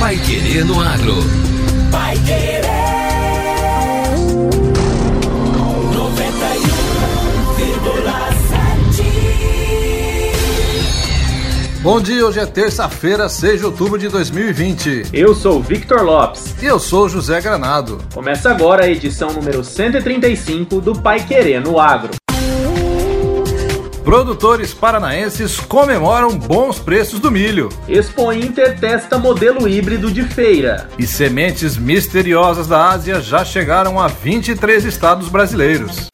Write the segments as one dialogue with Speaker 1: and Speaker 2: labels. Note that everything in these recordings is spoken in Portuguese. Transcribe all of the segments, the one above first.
Speaker 1: Pai Querer no Agro. Pai Querer. 91,7.
Speaker 2: Bom dia, hoje é terça-feira, 6 de outubro de 2020.
Speaker 3: Eu sou o Victor Lopes.
Speaker 2: E eu sou José Granado.
Speaker 3: Começa agora a edição número 135 do Pai Querer no Agro.
Speaker 2: Produtores paranaenses comemoram bons preços do milho.
Speaker 3: Expo Inter testa modelo híbrido de feira.
Speaker 2: E sementes misteriosas da Ásia já chegaram a 23 estados brasileiros.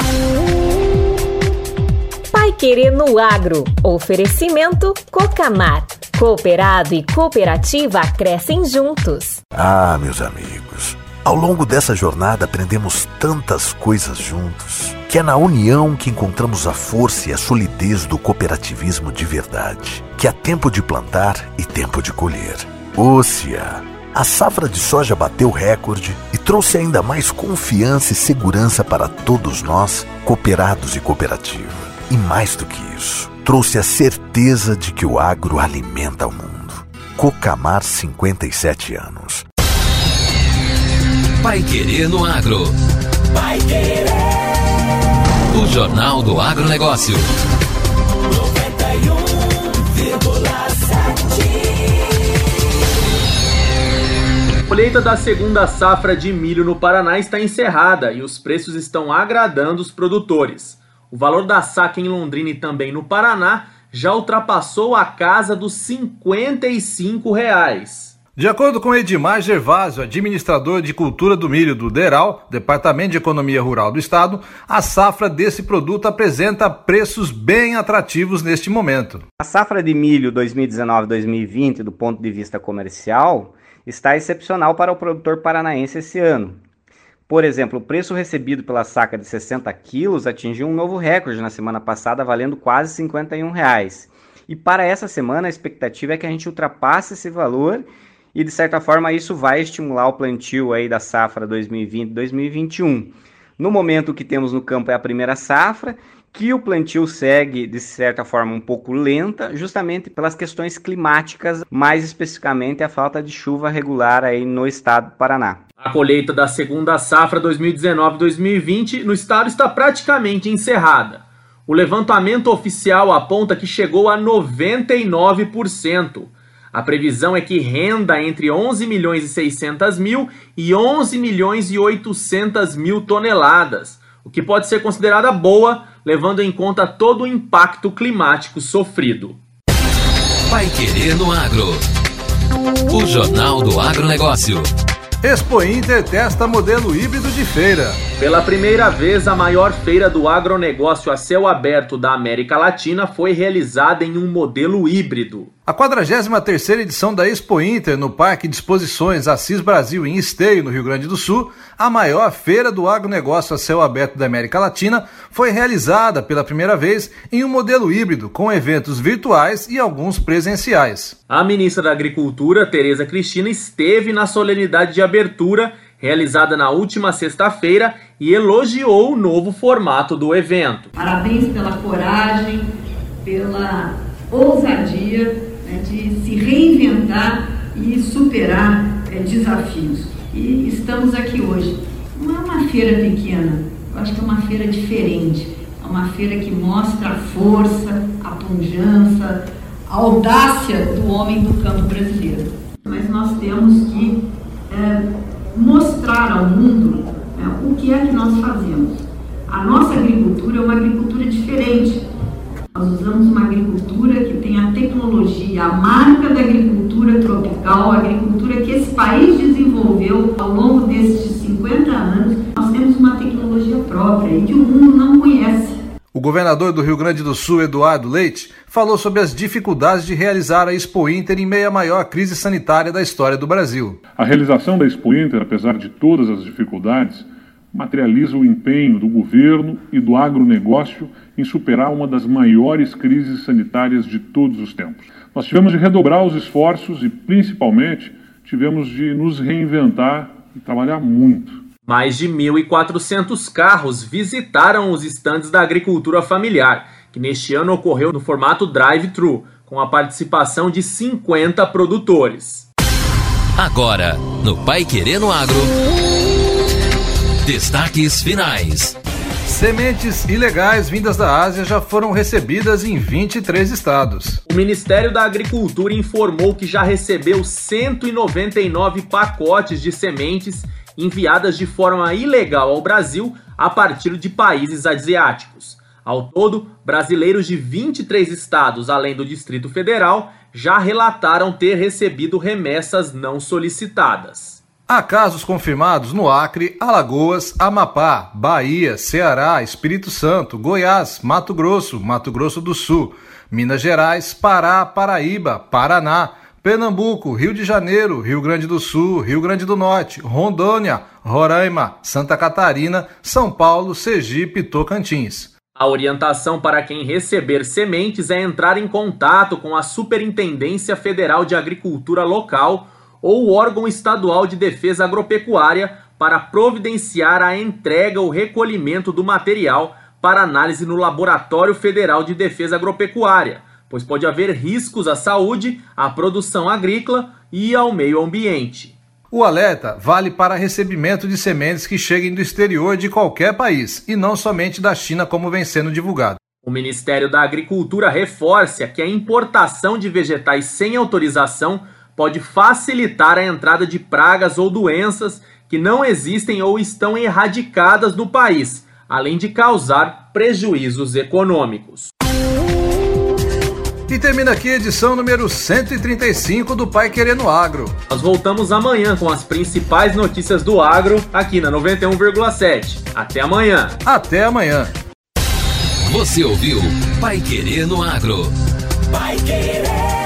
Speaker 4: Pai Querer no Agro. Oferecimento Cocamar. Cooperado e cooperativa crescem juntos.
Speaker 5: Ah, meus amigos. Ao longo dessa jornada aprendemos tantas coisas juntos, que é na união que encontramos a força e a solidez do cooperativismo de verdade, que há tempo de plantar e tempo de colher. Ócia! A safra de soja bateu recorde e trouxe ainda mais confiança e segurança para todos nós, cooperados e cooperativa. E mais do que isso, trouxe a certeza de que o agro alimenta o mundo. Cocamar 57 anos.
Speaker 1: Pai Querer no Agro. Pai Querer. O Jornal do Agronegócio. 91,7.
Speaker 3: A colheita da segunda safra de milho no Paraná está encerrada e os preços estão agradando os produtores. O valor da saca em Londrina e também no Paraná já ultrapassou a casa dos 55 reais.
Speaker 2: De acordo com Edmar Gervásio, administrador de cultura do milho do DERAL, Departamento de Economia Rural do Estado, a safra desse produto apresenta preços bem atrativos neste momento.
Speaker 6: A safra de milho 2019-2020, do ponto de vista comercial, está excepcional para o produtor paranaense esse ano. Por exemplo, o preço recebido pela saca de 60 quilos atingiu um novo recorde na semana passada, valendo quase 51 reais. E para essa semana, a expectativa é que a gente ultrapasse esse valor e de certa forma isso vai estimular o plantio aí da safra 2020-2021. No momento que temos no campo é a primeira safra, que o plantio segue de certa forma um pouco lenta, justamente pelas questões climáticas, mais especificamente a falta de chuva regular aí no estado do Paraná.
Speaker 3: A colheita da segunda safra 2019-2020 no estado está praticamente encerrada. O levantamento oficial aponta que chegou a 99%. A previsão é que renda entre 11 milhões e 600 mil e 11 milhões e 800 mil toneladas, o que pode ser considerada boa, levando em conta todo o impacto climático sofrido.
Speaker 1: Pai Querer no Agro. O Jornal do Agronegócio.
Speaker 2: Expo Inter testa modelo híbrido de feira.
Speaker 3: Pela primeira vez, a maior feira do agronegócio a céu aberto da América Latina foi realizada em um modelo híbrido.
Speaker 2: A 43ª edição da Expo Inter no Parque de Exposições Assis Brasil em Esteio, no Rio Grande do Sul, a maior feira do agronegócio a céu aberto da América Latina, foi realizada pela primeira vez em um modelo híbrido, com eventos virtuais e alguns presenciais.
Speaker 3: A ministra da Agricultura, Tereza Cristina, esteve na solenidade de abertura realizada na última sexta-feira e elogiou o novo formato do evento.
Speaker 7: Parabéns pela coragem, pela ousadia né, de se reinventar e superar é, desafios. E estamos aqui hoje. Não é uma feira pequena, eu acho que é uma feira diferente. É uma feira que mostra a força, a pujança, a audácia do homem do campo brasileiro. Mas nós temos que é, mostrar ao mundo né, o que é que nós fazemos. A nossa agricultura é uma agricultura diferente. Nós usamos uma agricultura que tem a tecnologia, a marca da a agricultura que esse país desenvolveu ao longo destes 50 anos. Nós temos uma tecnologia própria e que o mundo não conhece.
Speaker 2: O governador do Rio Grande do Sul, Eduardo Leite, falou sobre as dificuldades de realizar a Expo Inter em meio à maior crise sanitária da história do Brasil.
Speaker 8: A realização da Expo Inter, apesar de todas as dificuldades, materializa o empenho do governo e do agronegócio em superar uma das maiores crises sanitárias de todos os tempos. Nós tivemos de redobrar os esforços e, principalmente, tivemos de nos reinventar e trabalhar muito.
Speaker 3: Mais de 1.400 carros visitaram os estandes da agricultura familiar, que neste ano ocorreu no formato drive-thru, com a participação de 50 produtores.
Speaker 1: Agora, no Pai Querendo Agro. Destaques finais.
Speaker 2: Sementes ilegais vindas da Ásia já foram recebidas em 23 estados.
Speaker 3: O Ministério da Agricultura informou que já recebeu 199 pacotes de sementes enviadas de forma ilegal ao Brasil a partir de países asiáticos. Ao todo, brasileiros de 23 estados, além do Distrito Federal, já relataram ter recebido remessas não solicitadas.
Speaker 2: Há casos confirmados no Acre, Alagoas, Amapá, Bahia, Ceará, Espírito Santo, Goiás, Mato Grosso, Mato Grosso do Sul, Minas Gerais, Pará, Paraíba, Paraná, Pernambuco, Rio de Janeiro, Rio Grande do Sul, Rio Grande do Norte, Rondônia, Roraima, Santa Catarina, São Paulo, Sergipe e Tocantins.
Speaker 3: A orientação para quem receber sementes é entrar em contato com a Superintendência Federal de Agricultura Local ou o órgão estadual de defesa agropecuária para providenciar a entrega ou recolhimento do material para análise no Laboratório Federal de Defesa Agropecuária, pois pode haver riscos à saúde, à produção agrícola e ao meio ambiente.
Speaker 2: O alerta vale para recebimento de sementes que cheguem do exterior de qualquer país e não somente da China, como vem sendo divulgado.
Speaker 3: O Ministério da Agricultura reforça que a importação de vegetais sem autorização pode facilitar a entrada de pragas ou doenças que não existem ou estão erradicadas no país, além de causar prejuízos econômicos.
Speaker 2: E termina aqui a edição número 135 do Pai Querendo Agro.
Speaker 3: Nós voltamos amanhã com as principais notícias do agro aqui na 91,7. Até amanhã.
Speaker 2: Até amanhã.
Speaker 1: Você ouviu Pai Querendo Agro. Pai Querer.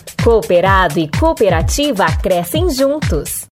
Speaker 4: Cooperado e cooperativa crescem juntos.